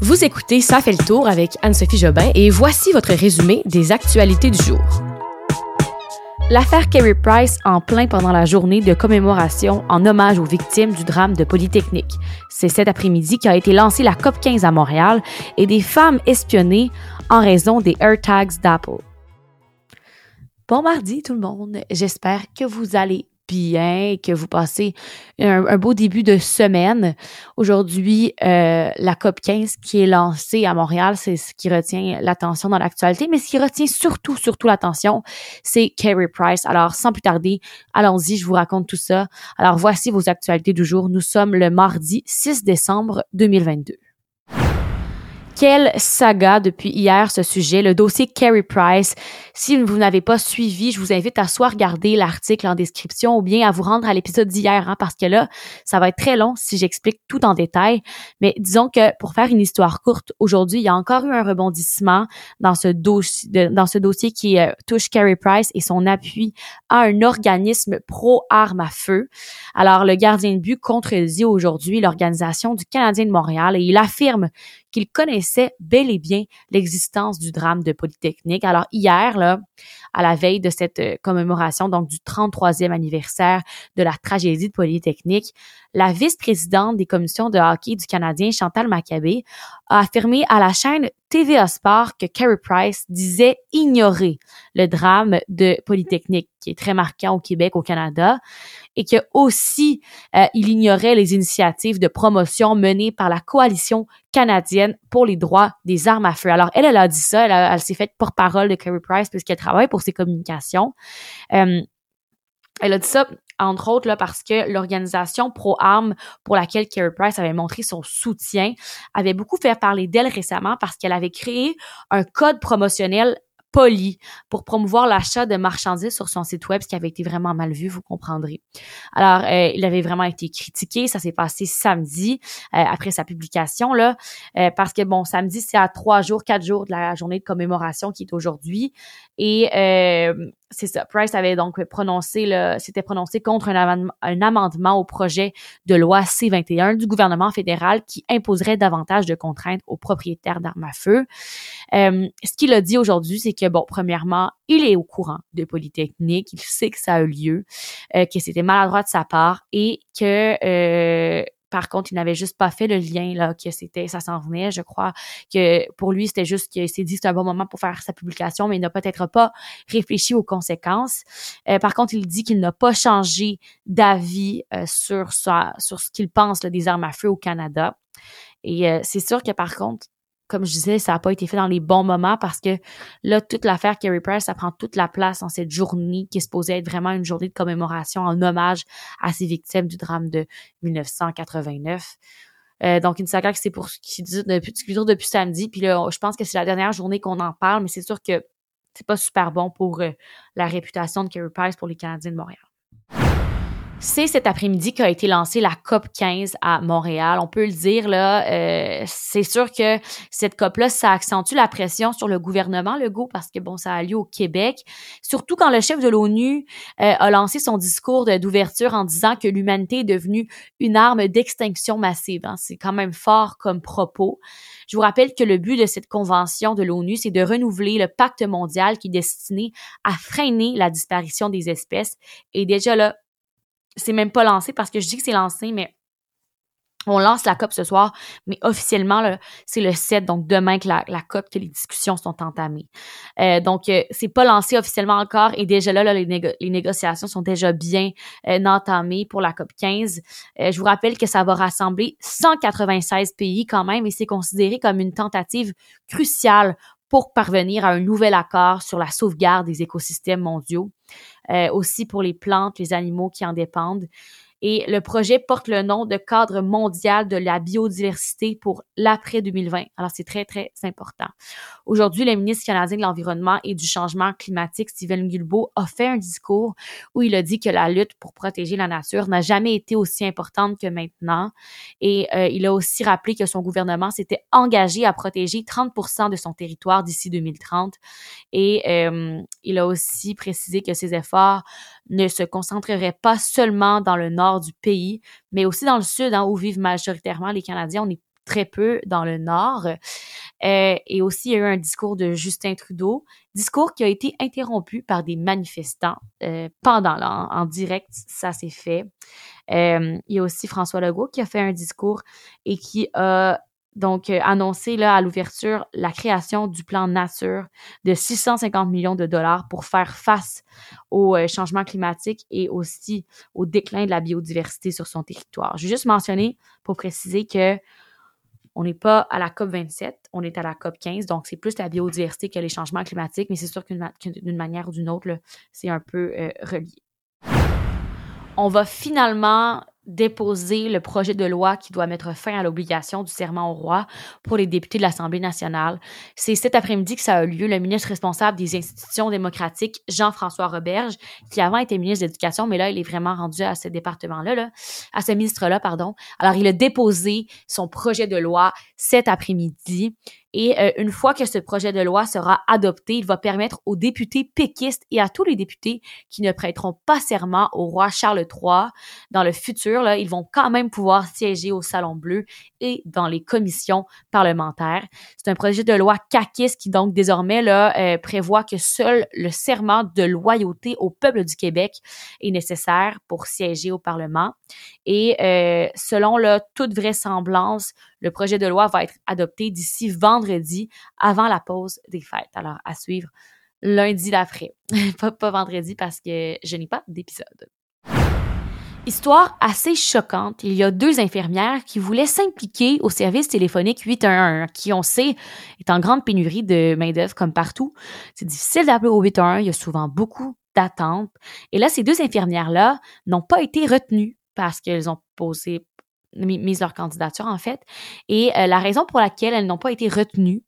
Vous écoutez Ça fait le tour avec Anne-Sophie Jobin et voici votre résumé des actualités du jour. L'affaire Kerry Price en plein pendant la journée de commémoration en hommage aux victimes du drame de Polytechnique. C'est cet après-midi qu'a été lancée la COP 15 à Montréal et des femmes espionnées en raison des AirTags d'Apple. Bon mardi tout le monde, j'espère que vous allez bien, que vous passez un, beau début de semaine. Aujourd'hui, euh, la COP 15 qui est lancée à Montréal, c'est ce qui retient l'attention dans l'actualité, mais ce qui retient surtout, surtout l'attention, c'est Kerry Price. Alors, sans plus tarder, allons-y, je vous raconte tout ça. Alors, voici vos actualités du jour. Nous sommes le mardi 6 décembre 2022. Quelle saga depuis hier ce sujet, le dossier Carey Price. Si vous n'avez pas suivi, je vous invite à soit regarder l'article en description ou bien à vous rendre à l'épisode d'hier, hein, parce que là, ça va être très long si j'explique tout en détail. Mais disons que pour faire une histoire courte, aujourd'hui, il y a encore eu un rebondissement dans ce dossier, qui euh, touche Carey Price et son appui à un organisme pro-armes à feu. Alors, le gardien de but contredit aujourd'hui l'organisation du Canadien de Montréal et il affirme qu'il connaissait bel et bien l'existence du drame de Polytechnique. Alors hier, là, à la veille de cette euh, commémoration, donc du 33e anniversaire de la tragédie de Polytechnique, la vice-présidente des commissions de hockey du Canadien, Chantal Maccabé, a affirmé à la chaîne TVA Sport que Carey Price disait ignorer le drame de Polytechnique, qui est très marquant au Québec, au Canada, et que aussi euh, il ignorait les initiatives de promotion menées par la coalition canadienne pour les droits des armes à feu. Alors elle, elle a dit ça, elle, s'est faite porte-parole de Carey Price puisqu'elle travaille pour ses communications. Euh, elle a dit ça entre autres là, parce que l'organisation pro-armes pour laquelle Carey Price avait montré son soutien avait beaucoup fait parler d'elle récemment parce qu'elle avait créé un code promotionnel poli pour promouvoir l'achat de marchandises sur son site web, ce qui avait été vraiment mal vu, vous comprendrez. Alors, euh, il avait vraiment été critiqué. Ça s'est passé samedi euh, après sa publication là, euh, parce que bon, samedi c'est à trois jours, quatre jours de la journée de commémoration qui est aujourd'hui, et c'est ça. Price avait donc prononcé le, s'était prononcé contre un amendement, au projet de loi C-21 du gouvernement fédéral qui imposerait davantage de contraintes aux propriétaires d'armes à feu. Euh, ce qu'il a dit aujourd'hui, c'est que, bon, premièrement, il est au courant de Polytechnique, il sait que ça a eu lieu, euh, que c'était maladroit de sa part et que euh, par contre, il n'avait juste pas fait le lien là que c'était ça s'en venait. Je crois que pour lui, c'était juste qu'il s'est dit c'était un bon moment pour faire sa publication, mais il n'a peut-être pas réfléchi aux conséquences. Euh, par contre, il dit qu'il n'a pas changé d'avis euh, sur sur ce qu'il pense des armes à feu au Canada. Et euh, c'est sûr que par contre, comme je disais, ça n'a pas été fait dans les bons moments parce que là, toute l'affaire Kerry Price, ça prend toute la place dans cette journée qui est supposée être vraiment une journée de commémoration en hommage à ces victimes du drame de 1989. Euh, donc, une saga qui c'est pour qui dure depuis, depuis samedi. Puis là, je pense que c'est la dernière journée qu'on en parle, mais c'est sûr que c'est pas super bon pour euh, la réputation de Kerry Price pour les Canadiens de Montréal. C'est cet après-midi qu'a été lancée la COP 15 à Montréal. On peut le dire là, euh, c'est sûr que cette COP-là, ça accentue la pression sur le gouvernement Legault parce que bon, ça a lieu au Québec. Surtout quand le chef de l'ONU euh, a lancé son discours d'ouverture en disant que l'humanité est devenue une arme d'extinction massive. Hein. C'est quand même fort comme propos. Je vous rappelle que le but de cette convention de l'ONU, c'est de renouveler le pacte mondial qui est destiné à freiner la disparition des espèces. Et déjà là, c'est même pas lancé parce que je dis que c'est lancé, mais on lance la COP ce soir, mais officiellement, c'est le 7, donc demain que la, COP, que les discussions sont entamées. Euh, donc, euh, c'est pas lancé officiellement encore et déjà là, les, négociations sont déjà bien euh, entamées pour la COP 15. je vous rappelle que ça va rassembler 196 pays quand même et c'est considéré comme une tentative cruciale pour parvenir à un nouvel accord sur la sauvegarde des écosystèmes mondiaux, euh, aussi pour les plantes, les animaux qui en dépendent et le projet porte le nom de cadre mondial de la biodiversité pour l'après 2020. Alors, c'est très, très important. Aujourd'hui, le ministre canadien de l'Environnement et du Changement climatique, Stephen Guilbeault, a fait un discours où il a dit que la lutte pour protéger la nature n'a jamais été aussi importante que maintenant. Et euh, il a aussi rappelé que son gouvernement s'était engagé à protéger 30% de son territoire d'ici 2030. Et euh, il a aussi précisé que ses efforts ne se concentrerait pas seulement dans le nord du pays, mais aussi dans le sud, hein, où vivent majoritairement les Canadiens. On est très peu dans le Nord. Euh, et aussi, il y a eu un discours de Justin Trudeau, discours qui a été interrompu par des manifestants euh, pendant là, en, direct, ça s'est fait. Euh, il y a aussi François Legault qui a fait un discours et qui a donc annoncé là à l'ouverture la création du plan nature de 650 millions de dollars pour faire face au changement climatique et aussi au déclin de la biodiversité sur son territoire. Je vais juste mentionner pour préciser que on n'est pas à la COP 27, on est à la COP 15, donc c'est plus la biodiversité que les changements climatiques, mais c'est sûr d'une manière ou d'une autre, c'est un peu euh, relié. On va finalement déposer le projet de loi qui doit mettre fin à l'obligation du serment au roi pour les députés de l'Assemblée nationale. C'est cet après-midi que ça a lieu. Le ministre responsable des institutions démocratiques, Jean-François Roberge, qui avant était ministre de l'Éducation, mais là, il est vraiment rendu à ce département-là, là, à ce ministre-là, pardon. Alors, il a déposé son projet de loi cet après-midi. Et euh, une fois que ce projet de loi sera adopté, il va permettre aux députés péquistes et à tous les députés qui ne prêteront pas serment au roi Charles III dans le futur, là, ils vont quand même pouvoir siéger au Salon Bleu et dans les commissions parlementaires. C'est un projet de loi caquiste qui donc désormais là, euh, prévoit que seul le serment de loyauté au peuple du Québec est nécessaire pour siéger au Parlement. Et euh, selon là, toute vraisemblance, le projet de loi va être adopté d'ici vendredi avant la pause des fêtes. Alors, à suivre lundi d'après. pas, vendredi parce que je n'ai pas d'épisode. Histoire assez choquante. Il y a deux infirmières qui voulaient s'impliquer au service téléphonique 811, qui, on sait, est en grande pénurie de main-d'œuvre comme partout. C'est difficile d'appeler au 811. Il y a souvent beaucoup d'attentes. Et là, ces deux infirmières-là n'ont pas été retenues parce qu'elles ont posé mis leur candidature en fait. Et euh, la raison pour laquelle elles n'ont pas été retenues,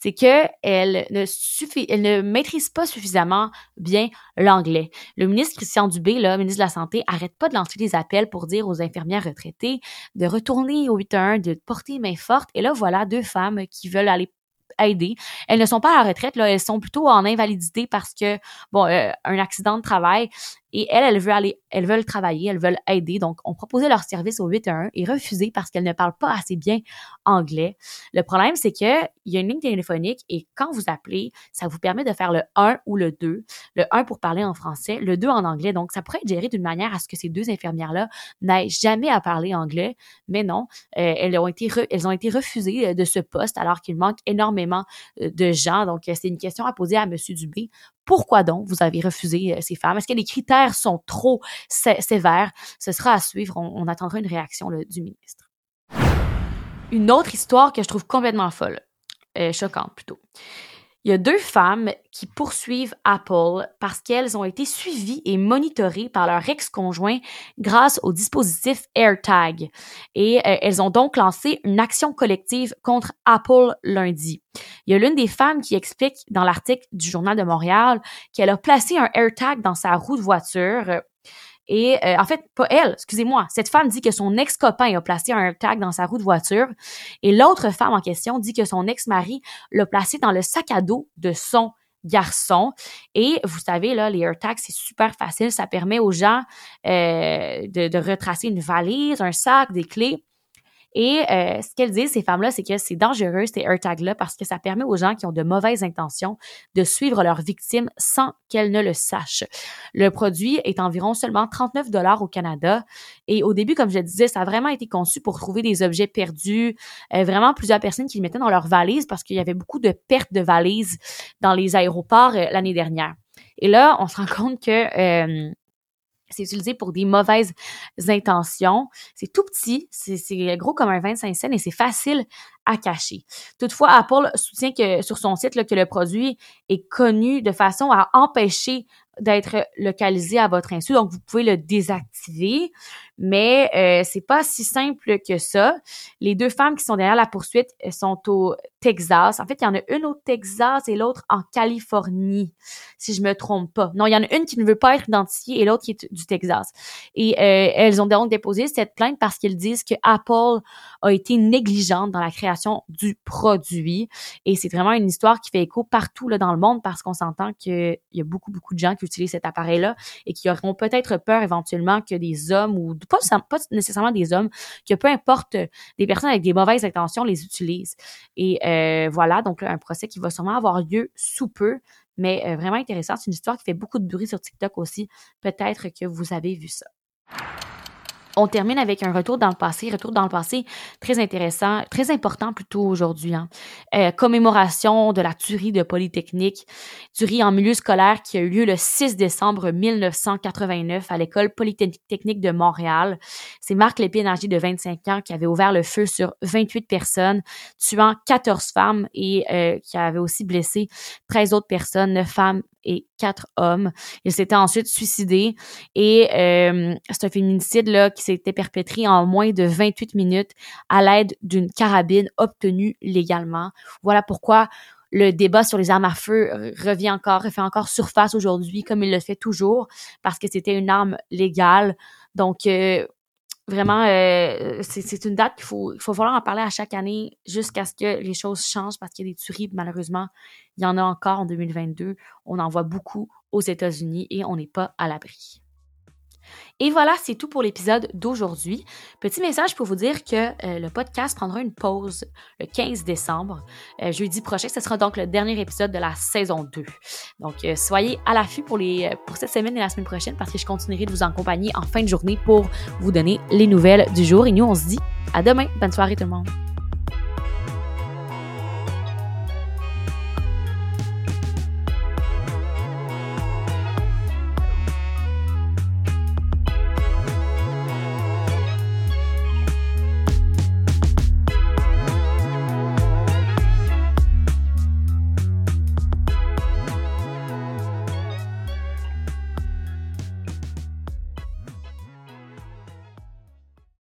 c'est qu'elles ne, suffi ne maîtrisent pas suffisamment bien l'anglais. Le ministre Christian Dubé, le ministre de la Santé, arrête pas de lancer des appels pour dire aux infirmières retraitées de retourner au 8-1, de porter main forte. Et là, voilà deux femmes qui veulent aller aider. Elles ne sont pas à la retraite, là, elles sont plutôt en invalidité parce que, bon, euh, un accident de travail, et elles, elles veulent aller, elles veulent travailler, elles veulent aider. Donc, on proposait leur service au 811 et refusé parce qu'elles ne parlent pas assez bien anglais. Le problème, c'est que il y a une ligne téléphonique et quand vous appelez, ça vous permet de faire le 1 ou le 2. Le 1 pour parler en français, le 2 en anglais. Donc, ça pourrait être géré d'une manière à ce que ces deux infirmières-là n'aient jamais à parler anglais. Mais non, euh, elles ont été, elles ont été refusées euh, de ce poste alors qu'il manque énormément euh, de gens. Donc, c'est une question à poser à Monsieur Dubé. Pourquoi donc vous avez refusé euh, ces femmes? Est-ce que les critères sont trop sévères? Ce sera à suivre. On, attendra une réaction du ministre. Une autre histoire que je trouve complètement folle, euh, choquante plutôt. Il y a deux femmes qui poursuivent Apple parce qu'elles ont été suivies et monitorées par leur ex-conjoint grâce au dispositif AirTag. Et euh, elles ont donc lancé une action collective contre Apple lundi. Il y a l'une des femmes qui explique dans l'article du Journal de Montréal qu'elle a placé un AirTag dans sa roue de voiture et euh, en fait, pas elle, excusez-moi. Cette femme dit que son ex-copain a placé un AirTag dans sa roue de voiture. Et l'autre femme en question dit que son ex-mari l'a placé dans le sac à dos de son garçon. Et vous savez, là, les AirTags, c'est super facile. Ça permet aux gens euh, de, de retracer une valise, un sac, des clés. Et euh, ce qu'elles disent, ces femmes-là, c'est que c'est dangereux, ces AirTags-là, parce que ça permet aux gens qui ont de mauvaises intentions de suivre leurs victimes sans qu'elles ne le sachent. Le produit est environ seulement 39 dollars au Canada. Et au début, comme je disais, ça a vraiment été conçu pour trouver des objets perdus. Euh, vraiment, plusieurs personnes qui le mettaient dans leurs valises parce qu'il y avait beaucoup de pertes de valises dans les aéroports euh, l'année dernière. Et là, on se rend compte que c'est utilisé pour des mauvaises intentions. C'est tout petit, c'est gros comme un 25 cents et c'est facile à cacher. Toutefois, Apple soutient que sur son site que le produit est connu de façon à empêcher d'être localisé à votre insu. Donc, vous pouvez le désactiver, mais euh, c'est pas si simple que ça. Les deux femmes qui sont derrière la poursuite sont au Texas. En fait, il y en a une au Texas et l'autre en Californie, si je me trompe pas. Non, il y en a une qui ne veut pas être identifiée et l'autre qui est du Texas. Et euh, elles ont donc déposé cette plainte parce qu'elles disent que Apple a été négligente dans la création du produit. Et c'est vraiment une histoire qui fait écho partout là, dans le monde parce qu'on s'entend qu'il y a beaucoup, beaucoup de gens qui utilisent cet appareil-là et qui auront peut-être peur éventuellement que des hommes ou pas, pas nécessairement des hommes, que peu importe des personnes avec des mauvaises intentions les utilisent. Et voilà, donc un procès qui va sûrement avoir lieu sous peu, mais vraiment intéressant. C'est une histoire qui fait beaucoup de bruit sur TikTok aussi. Peut-être que vous avez vu ça on termine avec un retour dans le passé, retour dans le passé très intéressant, très important plutôt aujourd'hui. Hein. Euh, commémoration de la tuerie de Polytechnique, tuerie en milieu scolaire qui a eu lieu le 6 décembre 1989 à l'école Polytechnique de Montréal. C'est Marc âgé de 25 ans, qui avait ouvert le feu sur 28 personnes, tuant 14 femmes et euh, qui avait aussi blessé 13 autres personnes, 9 femmes et quatre hommes. Il s'était ensuite suicidé et euh, c'est un féminicide là, qui s'était perpétré en moins de 28 minutes à l'aide d'une carabine obtenue légalement. Voilà pourquoi le débat sur les armes à feu revient encore, fait encore surface aujourd'hui, comme il le fait toujours, parce que c'était une arme légale. Donc, euh, vraiment, euh, c'est une date qu'il faut, il faut falloir en parler à chaque année jusqu'à ce que les choses changent parce qu'il y a des tueries, malheureusement, il y en a encore en 2022. On en voit beaucoup aux États-Unis et on n'est pas à l'abri. Et voilà, c'est tout pour l'épisode d'aujourd'hui. Petit message pour vous dire que euh, le podcast prendra une pause le 15 décembre. Euh, jeudi prochain, ce sera donc le dernier épisode de la saison 2. Donc, euh, soyez à l'affût pour, pour cette semaine et la semaine prochaine parce que je continuerai de vous accompagner en fin de journée pour vous donner les nouvelles du jour. Et nous, on se dit à demain. Bonne soirée tout le monde.